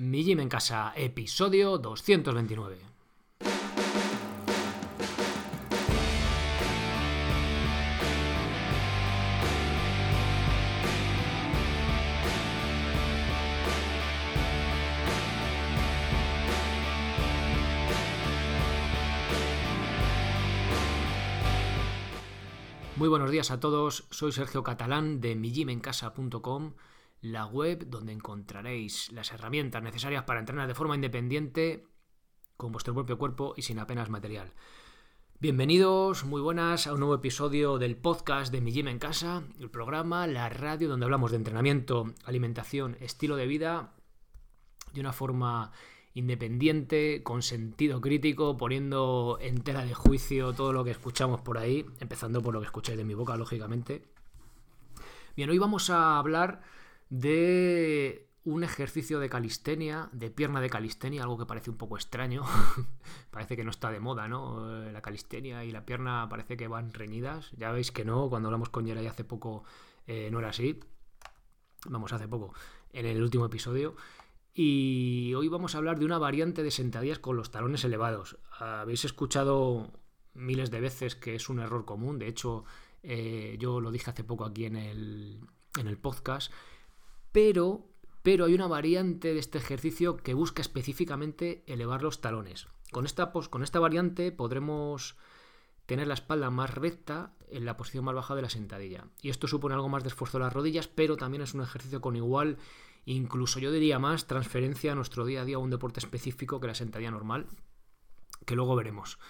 Mi Gym en Casa, episodio 229. Muy buenos días a todos, soy Sergio Catalán de mijimencasa.com la web donde encontraréis las herramientas necesarias para entrenar de forma independiente con vuestro propio cuerpo y sin apenas material. Bienvenidos, muy buenas a un nuevo episodio del podcast de Mi Gym en Casa, el programa, la radio donde hablamos de entrenamiento, alimentación, estilo de vida de una forma independiente, con sentido crítico, poniendo en tela de juicio todo lo que escuchamos por ahí, empezando por lo que escucháis de mi boca, lógicamente. Bien, hoy vamos a hablar de un ejercicio de calistenia, de pierna de calistenia, algo que parece un poco extraño. parece que no está de moda, ¿no? Eh, la calistenia y la pierna parece que van reñidas. Ya veis que no, cuando hablamos con Yeray hace poco eh, no era así. Vamos, hace poco, en el último episodio. Y hoy vamos a hablar de una variante de sentadillas con los talones elevados. Habéis escuchado miles de veces que es un error común. De hecho, eh, yo lo dije hace poco aquí en el, en el podcast pero, pero hay una variante de este ejercicio que busca específicamente elevar los talones. Con esta, con esta variante podremos tener la espalda más recta en la posición más baja de la sentadilla. Y esto supone algo más de esfuerzo de las rodillas, pero también es un ejercicio con igual, incluso yo diría más, transferencia a nuestro día a día a un deporte específico que la sentadilla normal, que luego veremos.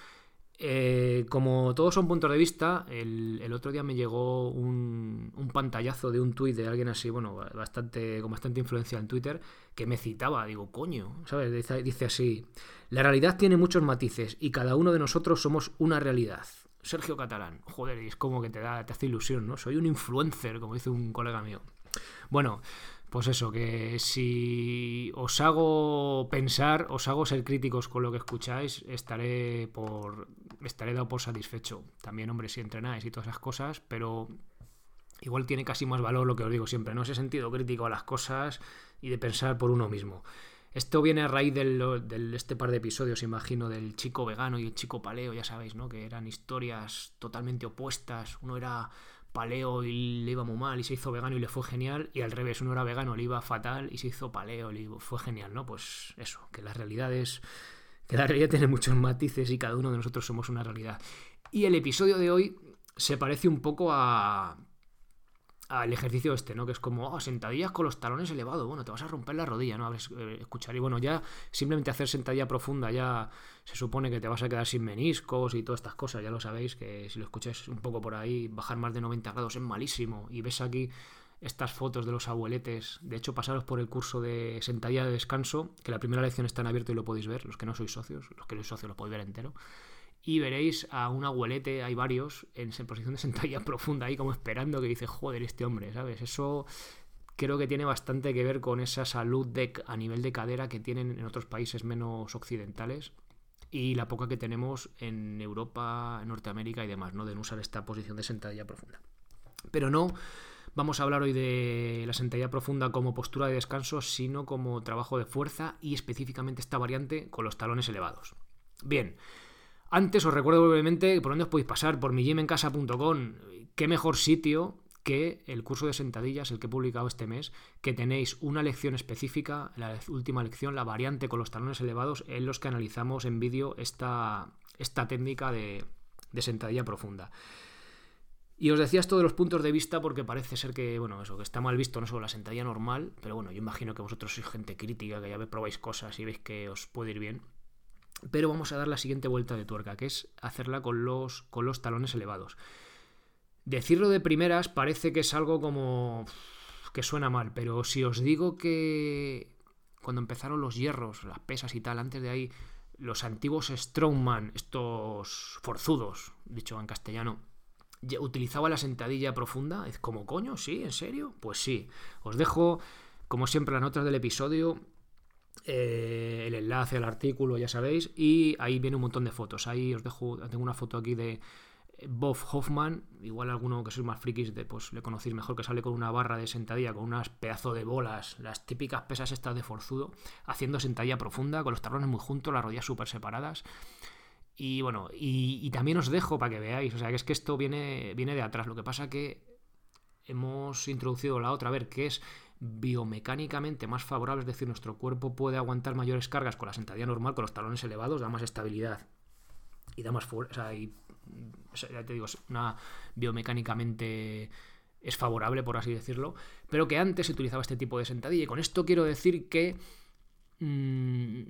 Eh, como todos son puntos de vista, el, otro día me llegó un, pantallazo de un tuit de alguien así, bueno, bastante, con bastante influencia en Twitter, que me citaba, digo, coño, ¿sabes? Dice, así, la realidad tiene muchos matices y cada uno de nosotros somos una realidad. Sergio Catalán, joder, es como que te da, te hace ilusión, ¿no? Soy un influencer, como dice un colega mío. Bueno, pues eso, que si os hago pensar, os hago ser críticos con lo que escucháis, estaré por estaré dado por satisfecho. También, hombre, si entrenáis y todas esas cosas, pero igual tiene casi más valor lo que os digo siempre, ¿no? Ese sentido crítico a las cosas y de pensar por uno mismo. Esto viene a raíz de este par de episodios, imagino, del chico vegano y el chico paleo, ya sabéis, ¿no? Que eran historias totalmente opuestas. Uno era paleo y le iba muy mal y se hizo vegano y le fue genial, y al revés, uno era vegano, le iba fatal y se hizo paleo y fue genial, ¿no? Pues eso, que la realidad es que la realidad tiene muchos matices y cada uno de nosotros somos una realidad. Y el episodio de hoy se parece un poco a al ejercicio este, ¿no? Que es como, oh, sentadillas con los talones elevados, bueno, te vas a romper la rodilla, ¿no? Eh, escuchar, y bueno, ya simplemente hacer sentadilla profunda ya se supone que te vas a quedar sin meniscos y todas estas cosas, ya lo sabéis, que si lo escucháis un poco por ahí, bajar más de 90 grados es malísimo, y ves aquí estas fotos de los abueletes, de hecho pasaros por el curso de sentadilla de descanso, que la primera lección está en abierto y lo podéis ver, los que no sois socios, los que sois socios lo podéis ver entero, y veréis a un abuelete, hay varios, en posición de sentadilla profunda ahí como esperando que dice, joder, este hombre, ¿sabes? Eso creo que tiene bastante que ver con esa salud de, a nivel de cadera que tienen en otros países menos occidentales y la poca que tenemos en Europa, Norteamérica y demás, ¿no? De no usar esta posición de sentadilla profunda. Pero no vamos a hablar hoy de la sentadilla profunda como postura de descanso, sino como trabajo de fuerza y específicamente esta variante con los talones elevados. Bien, antes os recuerdo brevemente por dónde os podéis pasar, por mijimencasa.com. Qué mejor sitio que el curso de sentadillas, el que he publicado este mes, que tenéis una lección específica, la última lección, la variante con los talones elevados, en los que analizamos en vídeo esta, esta técnica de, de sentadilla profunda. Y os decía esto de los puntos de vista porque parece ser que, bueno, eso, que está mal visto no solo la sentadilla normal, pero bueno, yo imagino que vosotros sois gente crítica, que ya probáis cosas y veis que os puede ir bien. Pero vamos a dar la siguiente vuelta de tuerca, que es hacerla con los, con los talones elevados. Decirlo de primeras parece que es algo como que suena mal, pero si os digo que cuando empezaron los hierros, las pesas y tal, antes de ahí, los antiguos strongman, estos forzudos, dicho en castellano, utilizaba la sentadilla profunda, es como coño, sí, en serio, pues sí. Os dejo, como siempre, las notas del episodio eh, enlace al artículo, ya sabéis, y ahí viene un montón de fotos. Ahí os dejo, tengo una foto aquí de Bob Hoffman, igual alguno que sois más frikis, de, pues le conocéis mejor, que sale con una barra de sentadilla, con unas pedazos de bolas, las típicas pesas estas de forzudo, haciendo sentadilla profunda, con los talones muy juntos, las rodillas súper separadas. Y bueno, y, también os dejo para que veáis, o sea, que es que esto viene, viene de atrás. Lo que pasa que hemos introducido la otra, a ver, que es biomecánicamente más favorable, es decir, nuestro cuerpo puede aguantar mayores cargas con la sentadilla normal, con los talones elevados, da más estabilidad y da más fuerza, y ya te digo, es una biomecánicamente es favorable, por así decirlo, pero que antes se utilizaba este tipo de sentadilla. Y con esto quiero decir que, mm,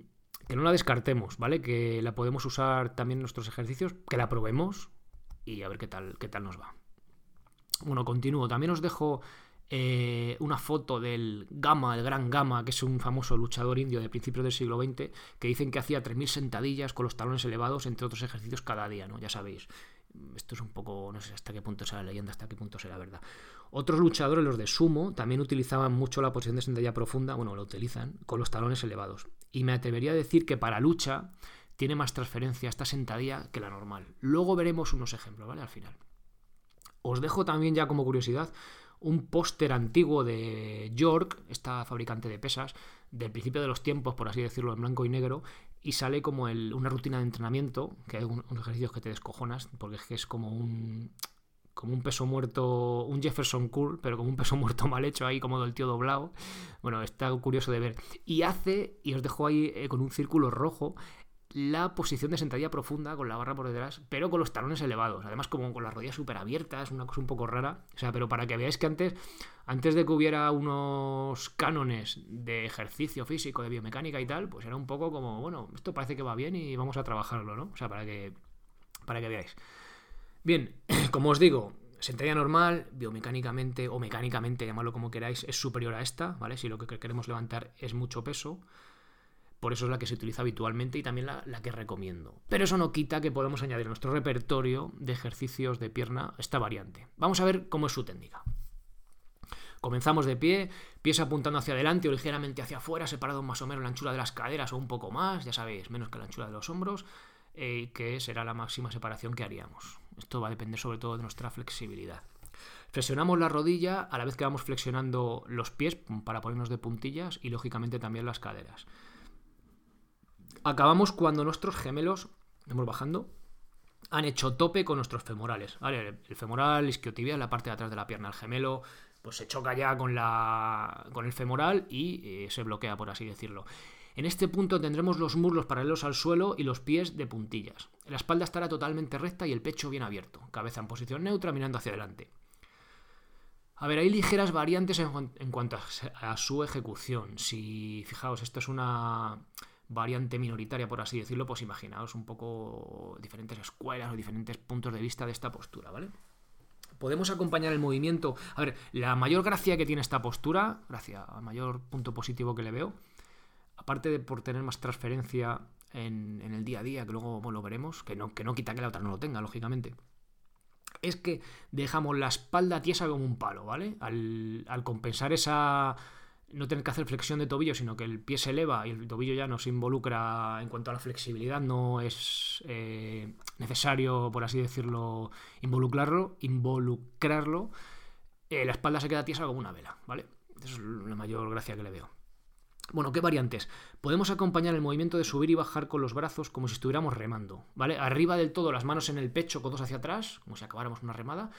que no la descartemos, ¿vale? Que la podemos usar también en nuestros ejercicios, que la probemos y a ver qué tal, qué tal nos va. Bueno, continúo. También os dejo eh, una foto del Gama, el gran Gama, que es un famoso luchador indio de principios del siglo XX, que dicen que hacía 3.000 sentadillas con los talones elevados, entre otros ejercicios cada día, ¿no? Ya sabéis. Esto es un poco, no sé hasta qué punto será la leyenda, hasta qué punto será verdad. Otros luchadores, los de sumo, también utilizaban mucho la posición de sentadilla profunda, bueno, lo utilizan, con los talones elevados. Y me atrevería a decir que para lucha tiene más transferencia esta sentadilla que la normal. Luego veremos unos ejemplos, ¿vale? Al final. Os dejo también ya como curiosidad un póster antiguo de York, esta fabricante de pesas, del principio de los tiempos, por así decirlo, en blanco y negro, y sale como una rutina de entrenamiento, que hay unos ejercicios que te descojonas, porque es que es como un como un peso muerto, un Jefferson Cool, pero como un peso muerto mal hecho ahí, como del tío doblado. Bueno, está curioso de ver. Y hace, y os dejo ahí eh, con un círculo rojo, la posición de sentadilla profunda con la barra por detrás, pero con los talones elevados. Además, como con las rodillas súper abiertas, una cosa un poco rara. O sea, pero para que veáis que antes, antes de que hubiera unos cánones de ejercicio físico, de biomecánica y tal, pues era un poco como, bueno, esto parece que va bien y vamos a trabajarlo, ¿no? O sea, para que, para que veáis. Bien, como os digo, sentadilla normal, biomecánicamente o mecánicamente, llamadlo como queráis, es superior a esta, ¿vale? Si lo que queremos levantar es mucho peso. Por eso es la que se utiliza habitualmente y también la, que recomiendo. Pero eso no quita que podemos añadir a nuestro repertorio de ejercicios de pierna esta variante. Vamos a ver cómo es su técnica. Comenzamos de pie, pies apuntando hacia adelante o ligeramente hacia afuera, separado más o menos la anchura de las caderas o un poco más, ya sabéis, menos que la anchura de los hombros, eh, que será la máxima separación que haríamos. Esto va a depender sobre todo de nuestra flexibilidad. Flexionamos la rodilla a la vez que vamos flexionando los pies para ponernos de puntillas y lógicamente también las caderas acabamos cuando nuestros gemelos, vamos bajando, han hecho tope con nuestros femorales. El femoral, isquiotibia, la parte de atrás de la pierna. El gemelo pues se choca ya con, la, con el femoral y eh, se bloquea, por así decirlo. En este punto tendremos los muslos paralelos al suelo y los pies de puntillas. La espalda estará totalmente recta y el pecho bien abierto. Cabeza en posición neutra mirando hacia adelante. A ver, hay ligeras variantes en, en cuanto a, a su ejecución. Si, fijaos, esto es una variante minoritaria, por así decirlo, pues imaginaos un poco diferentes escuelas o diferentes puntos de vista de esta postura, ¿vale? Podemos acompañar el movimiento. A ver, la mayor gracia que tiene esta postura, gracia, el mayor punto positivo que le veo, aparte de por tener más transferencia en, el día a día, que luego lo veremos, que no, que no quita que la otra no lo tenga, lógicamente, es que dejamos la espalda tiesa como un palo, ¿vale? Al, al compensar esa no tener que hacer flexión de tobillo, sino que el pie se eleva y el tobillo ya no se involucra en cuanto a la flexibilidad, no es eh, necesario, por así decirlo, involucrarlo, involucrarlo, eh, la espalda se queda tiesa como una vela, ¿vale? Esa es la mayor gracia que le veo. Bueno, ¿qué variantes? Podemos acompañar el movimiento de subir y bajar con los brazos como si estuviéramos remando, ¿vale? Arriba del todo, las manos en el pecho, codos hacia atrás, como si acabáramos una remada,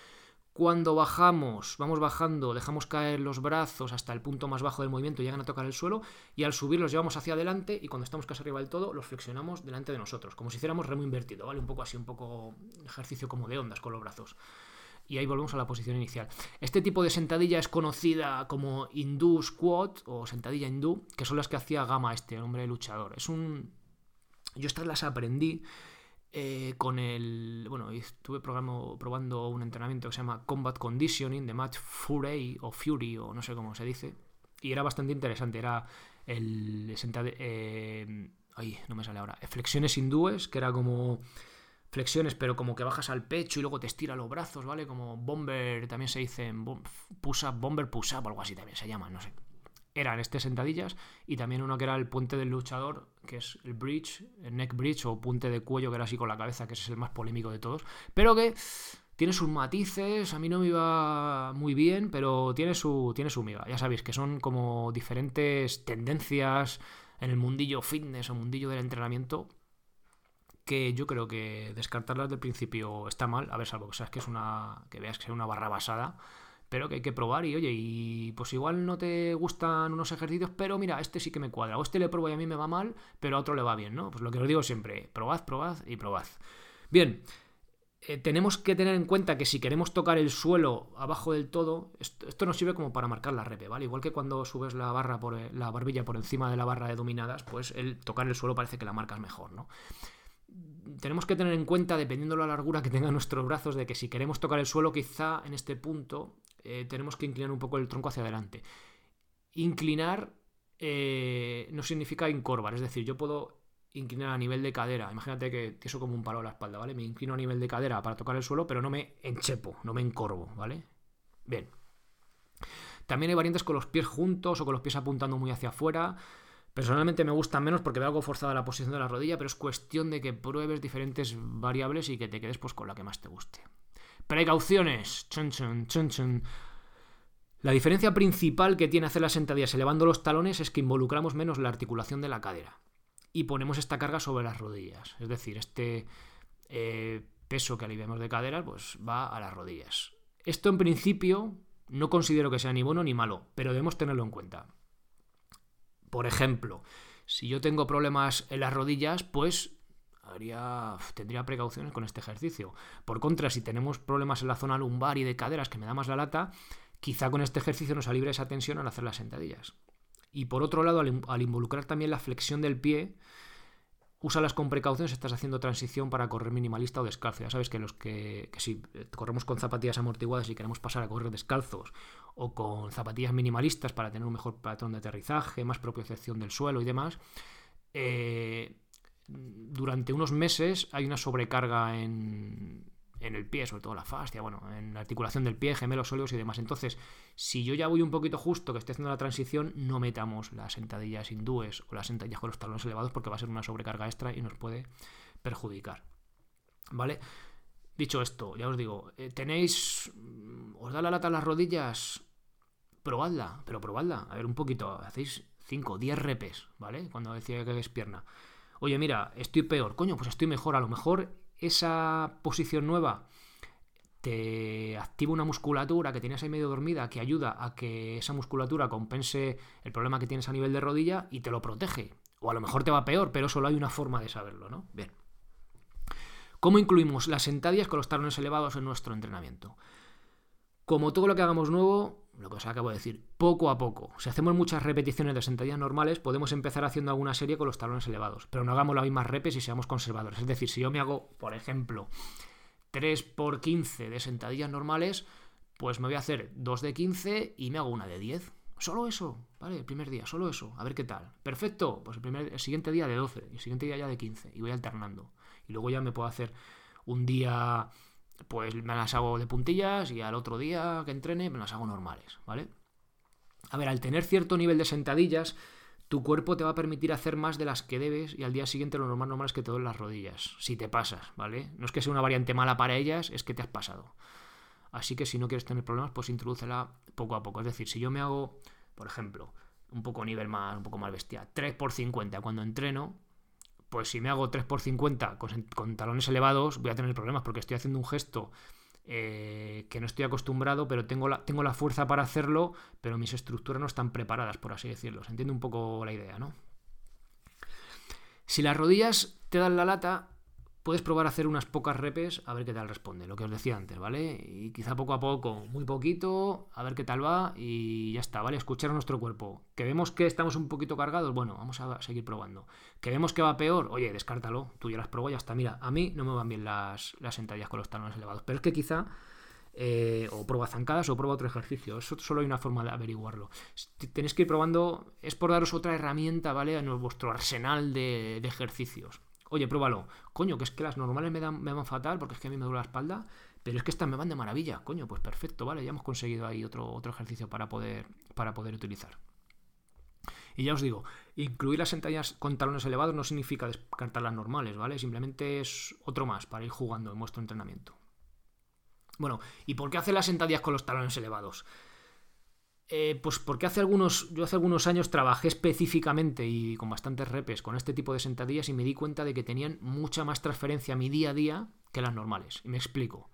cuando bajamos, vamos bajando, dejamos caer los brazos hasta el punto más bajo del movimiento, llegan a tocar el suelo y al subir los llevamos hacia adelante y cuando estamos casi arriba del todo los flexionamos delante de nosotros, como si hiciéramos remo invertido, ¿vale? Un poco así, un poco ejercicio como de ondas con los brazos. Y ahí volvemos a la posición inicial. Este tipo de sentadilla es conocida como hindú squat o sentadilla hindú, que son las que hacía Gama este, hombre luchador. Es un... Yo estas las aprendí eh, con el. Bueno, estuve probando un entrenamiento que se llama Combat Conditioning de Matt Fury o Fury o no sé cómo se dice. Y era bastante interesante. Era el. Eh, ay, no me sale ahora. Flexiones hindúes, que era como. Flexiones, pero como que bajas al pecho y luego te estira los brazos, ¿vale? Como bomber, también se dice push up, bomber push up, algo así también se llama, no sé. Eran este sentadillas y también uno que era el puente del luchador, que es el bridge, el neck bridge o puente de cuello, que era así con la cabeza, que es el más polémico de todos, pero que tiene sus matices, a mí no me iba muy bien, pero tiene su, tiene su miga. Ya sabéis que son como diferentes tendencias en el mundillo fitness o mundillo del entrenamiento que yo creo que descartarlas del principio está mal, a ver, salvo que sabes que es una que veas que es una barra basada, pero que hay que probar y oye, y pues igual no te gustan unos ejercicios, pero mira, este sí que me cuadra, o este le pruebo y a mí me va mal, pero a otro le va bien, ¿no? Pues lo que os digo siempre, probad, probad y probad. Bien, eh, tenemos que tener en cuenta que si queremos tocar el suelo abajo del todo, esto, nos sirve como para marcar la repe, ¿vale? Igual que cuando subes la barra por la barbilla por encima de la barra de dominadas, pues el tocar el suelo parece que la marcas mejor, ¿no? Tenemos que tener en cuenta, dependiendo de la largura que tengan nuestros brazos, de que si queremos tocar el suelo, quizá en este punto eh, tenemos que inclinar un poco el tronco hacia adelante. Inclinar eh, no significa encorvar, es decir, yo puedo inclinar a nivel de cadera. Imagínate que eso como un palo a la espalda, ¿vale? Me inclino a nivel de cadera para tocar el suelo, pero no me enchepo, no me encorvo, ¿vale? Bien. También hay variantes con los pies juntos o con los pies apuntando muy hacia afuera. Personalmente me gustan menos porque veo algo forzada la posición de la rodilla, pero es cuestión de que pruebes diferentes variables y que te quedes pues, con la que más te guste. Precauciones. Chun, chun, chun, chun. La diferencia principal que tiene hacer las sentadillas elevando los talones es que involucramos menos la articulación de la cadera y ponemos esta carga sobre las rodillas. Es decir, este eh, peso que aliviamos de cadera pues va a las rodillas. Esto en principio no considero que sea ni bueno ni malo, pero debemos tenerlo en cuenta. Por ejemplo, si yo tengo problemas en las rodillas, pues haría, tendría precauciones con este ejercicio. Por contra, si tenemos problemas en la zona lumbar y de caderas que me da más la lata, quizá con este ejercicio nos alibre esa tensión al hacer las sentadillas. Y por otro lado, al, involucrar también la flexión del pie, úsalas con precaución si estás haciendo transición para correr minimalista o descalzo. Ya sabes que los que, si corremos con zapatillas amortiguadas y queremos pasar a correr descalzos o con zapatillas minimalistas para tener un mejor patrón de aterrizaje, más propiocepción del suelo y demás, eh, durante unos meses hay una sobrecarga en, en el pie, sobre todo la fascia, bueno, en la articulación del pie, gemelos sólidos y demás. Entonces, si yo ya voy un poquito justo, que esté haciendo la transición, no metamos las sentadillas hindúes o las sentadillas con los talones elevados porque va a ser una sobrecarga extra y nos puede perjudicar. ¿Vale? Dicho esto, ya os digo, eh, tenéis. Mm, ¿Os da la lata a las rodillas? Probadla, pero probadla. A ver, un poquito. Hacéis 5, 10 repes, ¿vale? Cuando decía que es pierna. Oye, mira, estoy peor. Coño, pues estoy mejor. A lo mejor esa posición nueva te activa una musculatura que tienes ahí medio dormida que ayuda a que esa musculatura compense el problema que tienes a nivel de rodilla y te lo protege. O a lo mejor te va peor, pero solo hay una forma de saberlo, ¿no? Bien. ¿Cómo incluimos las sentadillas con los talones elevados en nuestro entrenamiento? Como todo lo que hagamos nuevo, lo que os acabo de decir, poco a poco. Si hacemos muchas repeticiones de sentadillas normales, podemos empezar haciendo alguna serie con los talones elevados, pero no hagamos las mismas repes y seamos conservadores. Es decir, si yo me hago, por ejemplo, 3 por 15 de sentadillas normales, pues me voy a hacer 2 de 15 y me hago una de 10. Solo eso, ¿vale? El primer día, solo eso. A ver qué tal. Perfecto. Pues el, primer, el siguiente día de 12, y el siguiente día ya de 15. Y voy alternando. Y luego ya me puedo hacer un día pues me las hago de puntillas y al otro día que entrene me las hago normales, ¿vale? A ver, al tener cierto nivel de sentadillas, tu cuerpo te va a permitir hacer más de las que debes y al día siguiente lo normal normal es que te den las rodillas, si te pasas, ¿vale? No es que sea una variante mala para ellas, es que te has pasado. Así que si no quieres tener problemas, pues introdúcela poco a poco. Es decir, si yo me hago, por ejemplo, un poco nivel más, un poco más bestia, 3 por 50 cuando entreno, pues si me hago 3x50 con, talones elevados, voy a tener problemas porque estoy haciendo un gesto eh, que no estoy acostumbrado, pero tengo la, tengo la fuerza para hacerlo, pero mis estructuras no están preparadas, por así decirlo. Se entiende un poco la idea, ¿no? Si las rodillas te dan la lata, puedes probar a hacer unas pocas repes a ver qué tal responde, lo que os decía antes, ¿vale? Y quizá poco a poco, muy poquito, a ver qué tal va y ya está, ¿vale? Escuchar a nuestro cuerpo. Que vemos que estamos un poquito cargados, bueno, vamos a seguir probando. Que vemos que va peor, oye, descártalo, tú ya las probó, ya está. Mira, a mí no me van bien las, las sentadillas con los talones elevados, pero es que quizá... Eh, o prueba zancadas o prueba otro ejercicio. Eso solo hay una forma de averiguarlo. Tenéis que ir probando, es por daros otra herramienta, ¿vale? En vuestro arsenal de ejercicios. Oye, pruébalo. Coño, que es que las normales me, dan, me van fatal porque es que a mí me duele la espalda, pero es que estas me van de maravilla. Coño, pues perfecto, vale, ya hemos conseguido ahí otro, otro ejercicio para poder, para poder utilizar. Y ya os digo, incluir las sentadillas con talones elevados no significa descartar las normales, ¿vale? Simplemente es otro más para ir jugando en vuestro entrenamiento. Bueno, ¿y por qué hacer las sentadillas con los talones elevados? Eh, pues porque hace algunos, yo hace algunos años trabajé específicamente y con bastantes repes con este tipo de sentadillas y me di cuenta de que tenían mucha más transferencia a mi día a día que las normales. Y me explico.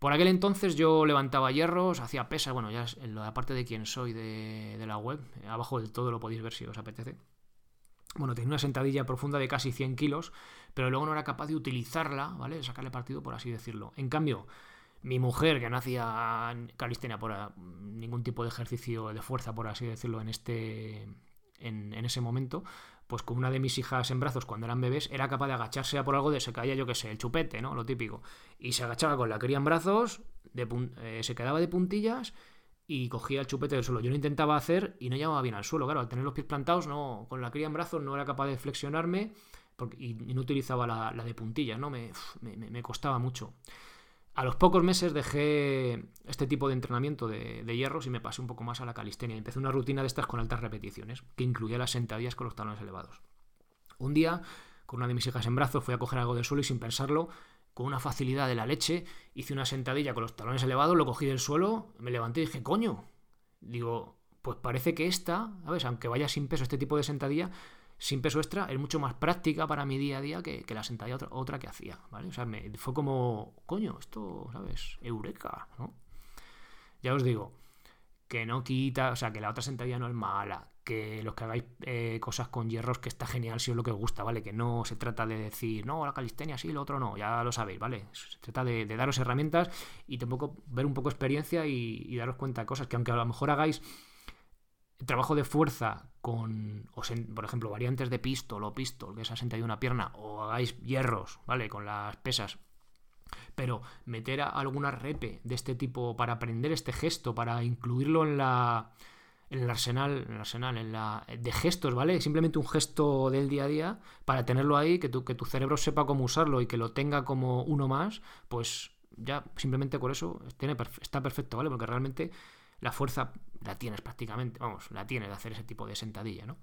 Por aquel entonces yo levantaba hierros, hacía pesas, bueno, ya en la parte de quién soy de, de la web, abajo del todo lo podéis ver si os apetece. Bueno, tenía una sentadilla profunda de casi 100 kilos, pero luego no era capaz de utilizarla, ¿vale? De sacarle partido, por así decirlo. En cambio, mi mujer, que no hacía calistenia por ningún tipo de ejercicio de fuerza, por así decirlo, en este. En, ese momento, pues con una de mis hijas en brazos cuando eran bebés, era capaz de agacharse a por algo de se caía, yo que sé, el chupete, ¿no? Lo típico. Y se agachaba con la cría en brazos, eh, se quedaba de puntillas y cogía el chupete del suelo. Yo lo intentaba hacer y no llamaba bien al suelo, claro, al tener los pies plantados, no, con la cría en brazos no era capaz de flexionarme porque, y, no utilizaba la, de puntillas, ¿no? me, me costaba mucho. A los pocos meses dejé este tipo de entrenamiento de, hierros y me pasé un poco más a la calistenia. Empecé una rutina de estas con altas repeticiones, que incluía las sentadillas con los talones elevados. Un día, con una de mis hijas en brazos, fui a coger algo del suelo y sin pensarlo, con una facilidad de la leche, hice una sentadilla con los talones elevados, lo cogí del suelo, me levanté y dije, coño. Digo, pues parece que esta, ¿sabes? Aunque vaya sin peso este tipo de sentadilla, sin peso extra es mucho más práctica para mi día a día que, la sentadilla otra, que hacía, ¿vale? O sea, me, fue como, coño, esto, ¿sabes? Eureka, ¿no? Ya os digo, que no quita, o sea, que la otra sentadilla no es mala, que los que hagáis eh, cosas con hierros, que está genial si es lo que os gusta, ¿vale? Que no se trata de decir, no, la calistenia sí, lo otro no, ya lo sabéis, ¿vale? Se trata de, daros herramientas y tampoco ver un poco experiencia y, y daros cuenta de cosas que aunque a lo mejor hagáis trabajo de fuerza con, por ejemplo, variantes de pistol o pistol, que es de una pierna, o hagáis hierros, ¿vale? Con las pesas. Pero meter alguna repe de este tipo para aprender este gesto, para incluirlo en la en el arsenal, en el arsenal, en la de gestos, ¿vale? Simplemente un gesto del día a día para tenerlo ahí, que tu, que tu cerebro sepa cómo usarlo y que lo tenga como uno más, pues ya simplemente por eso tiene, está perfecto, ¿vale? Porque realmente la fuerza la tienes prácticamente, vamos, la tienes de hacer ese tipo de sentadilla, ¿no?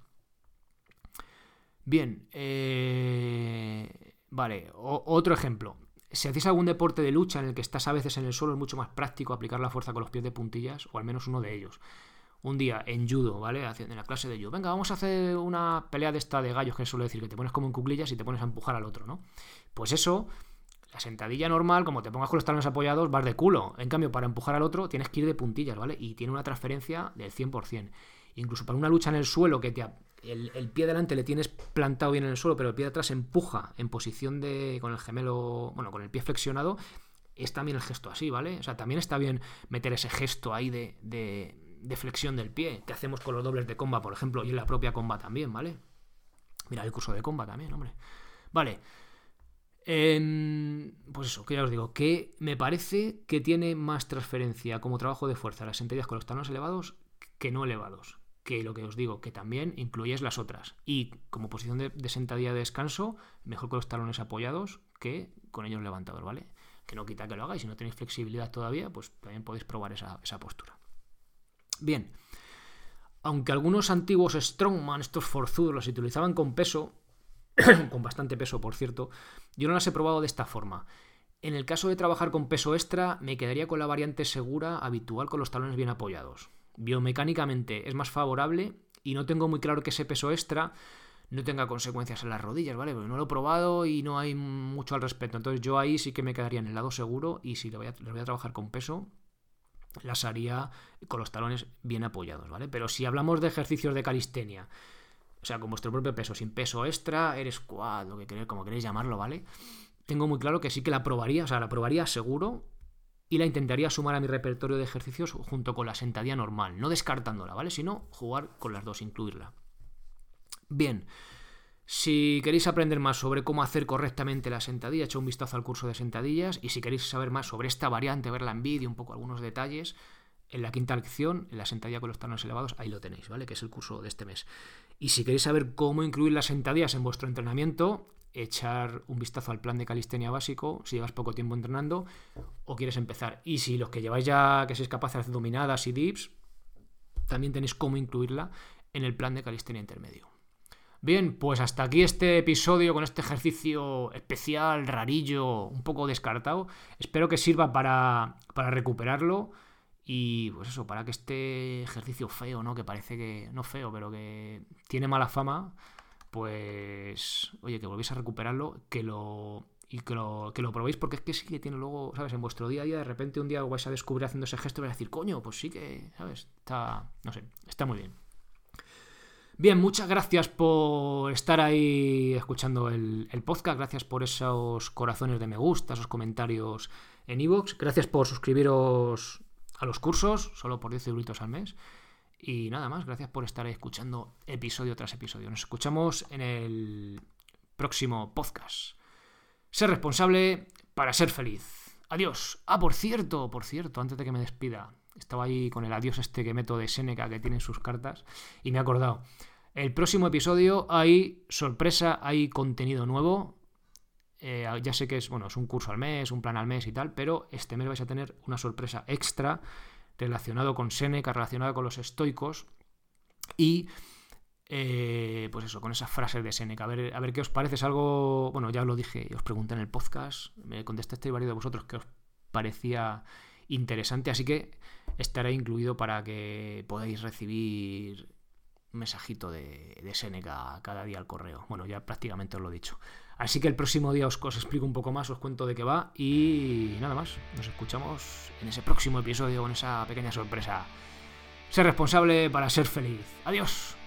Bien, eh, vale, otro ejemplo. Si hacéis algún deporte de lucha en el que estás a veces en el suelo, es mucho más práctico aplicar la fuerza con los pies de puntillas, o al menos uno de ellos. Un día en judo, ¿vale? En la clase de judo. Venga, vamos a hacer una pelea de esta de gallos que suele decir, que te pones como en cuclillas y te pones a empujar al otro, ¿no? Pues eso la sentadilla normal, como te pongas con los talones apoyados, vas de culo. En cambio, para empujar al otro tienes que ir de puntillas, ¿vale? Y tiene una transferencia del 100%. Incluso para una lucha en el suelo, que te, el, pie delante le tienes plantado bien en el suelo, pero el pie de atrás empuja en posición de. con el gemelo. bueno, con el pie flexionado, es también el gesto así, ¿vale? O sea, también está bien meter ese gesto ahí de, de, de flexión del pie, que hacemos con los dobles de comba, por ejemplo, y en la propia comba también, ¿vale? Mira el curso de comba también, hombre. Vale. Pues eso, que ya os digo, que me parece que tiene más transferencia como trabajo de fuerza las sentadillas con los talones elevados que no elevados. Que lo que os digo, que también incluyes las otras. Y como posición de, sentadilla de descanso, mejor con los talones apoyados que con ellos levantados, ¿vale? Que no quita que lo hagáis. Si no tenéis flexibilidad todavía, pues también podéis probar esa, esa postura. Bien. Aunque algunos antiguos strongman, estos forzudos, los utilizaban con peso, con bastante peso por cierto, yo no las he probado de esta forma. En el caso de trabajar con peso extra, me quedaría con la variante segura habitual con los talones bien apoyados. Biomecánicamente es más favorable y no tengo muy claro que ese peso extra no tenga consecuencias en las rodillas, ¿vale? Porque no lo he probado y no hay mucho al respecto. Entonces yo ahí sí que me quedaría en el lado seguro y si le voy a, voy a trabajar con peso, las haría con los talones bien apoyados, ¿vale? Pero si hablamos de ejercicios de calistenia, o sea, con vuestro propio peso, sin peso extra, eres quad, lo que queréis, como queréis llamarlo, ¿vale? Tengo muy claro que sí que la probaría, o sea, la probaría seguro y la intentaría sumar a mi repertorio de ejercicios junto con la sentadilla normal, no descartándola, ¿vale? Sino jugar con las dos, incluirla. Bien, si queréis aprender más sobre cómo hacer correctamente la sentadilla, echa un vistazo al curso de sentadillas y si queréis saber más sobre esta variante, verla en vídeo, un poco algunos detalles, en la quinta lección, en la sentadilla con los talones elevados, ahí lo tenéis, ¿vale? Que es el curso de este mes. Y si queréis saber cómo incluir las sentadillas en vuestro entrenamiento, echar un vistazo al plan de calistenia básico, si llevas poco tiempo entrenando o quieres empezar. Y si los que lleváis ya que sois capaces de hacer dominadas y dips, también tenéis cómo incluirla en el plan de calistenia intermedio. Bien, pues hasta aquí este episodio con este ejercicio especial, rarillo, un poco descartado. Espero que sirva para, para recuperarlo y pues eso, para que este ejercicio feo, ¿no? Que parece que, no feo, pero que tiene mala fama, pues, oye, que volvéis a recuperarlo, que lo, y que lo, que lo probéis, porque es que sí que tiene luego, ¿sabes? En vuestro día a día, de repente un día vais a descubrir haciendo ese gesto y vais a decir, coño, pues sí que, ¿sabes? Está, no sé, está muy bien. Bien, muchas gracias por estar ahí escuchando el, podcast, gracias por esos corazones de me gusta, esos comentarios en iVoox, gracias por suscribiros a los cursos, solo por 10 euritos al mes. Y nada más, gracias por estar escuchando episodio tras episodio. Nos escuchamos en el próximo podcast. Ser responsable para ser feliz. Adiós. Ah, por cierto, por cierto, antes de que me despida, estaba ahí con el adiós este que meto de Seneca que tiene sus cartas y me he acordado. El próximo episodio hay sorpresa, hay contenido nuevo. Eh, ya sé que es, bueno, es un curso al mes, un plan al mes y tal, pero este mes vais a tener una sorpresa extra relacionado con Seneca, relacionado con los estoicos y eh, pues eso, con esas frases de Seneca. A ver, a ver qué os parece. Es algo. Bueno, ya os lo dije, os pregunté en el podcast. Me contestaste varios de vosotros que os parecía interesante. Así que estará incluido para que podáis recibir un mensajito de, de Seneca cada día al correo. Bueno, ya prácticamente os lo he dicho. Así que el próximo día os, os, explico un poco más, os cuento de qué va y nada más. Nos escuchamos en ese próximo episodio con esa pequeña sorpresa. Ser responsable para ser feliz. Adiós.